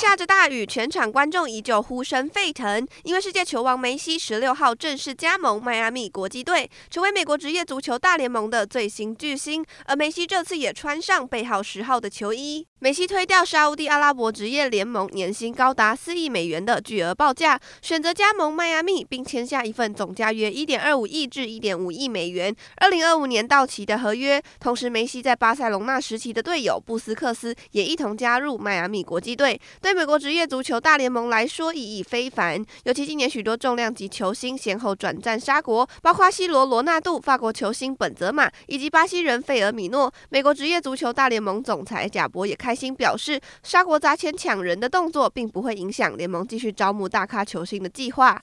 下着大雨，全场观众依旧呼声沸腾，因为世界球王梅西十六号正式加盟迈阿密国际队，成为美国职业足球大联盟的最新巨星。而梅西这次也穿上背号十号的球衣。梅西推掉沙乌地阿拉伯职业联盟年薪高达四亿美元的巨额报价，选择加盟迈阿密，并签下一份总价约一点二五亿至一点五亿美元、二零二五年到期的合约。同时，梅西在巴塞隆纳时期的队友布斯克斯也一同加入迈阿密国际队。对美国职业足球大联盟来说意义非凡，尤其今年许多重量级球星先后转战沙国，包括西罗、罗纳度、法国球星本泽马以及巴西人费尔米诺。美国职业足球大联盟总裁贾博也。开心表示，沙国砸钱抢人的动作并不会影响联盟继续招募大咖球星的计划。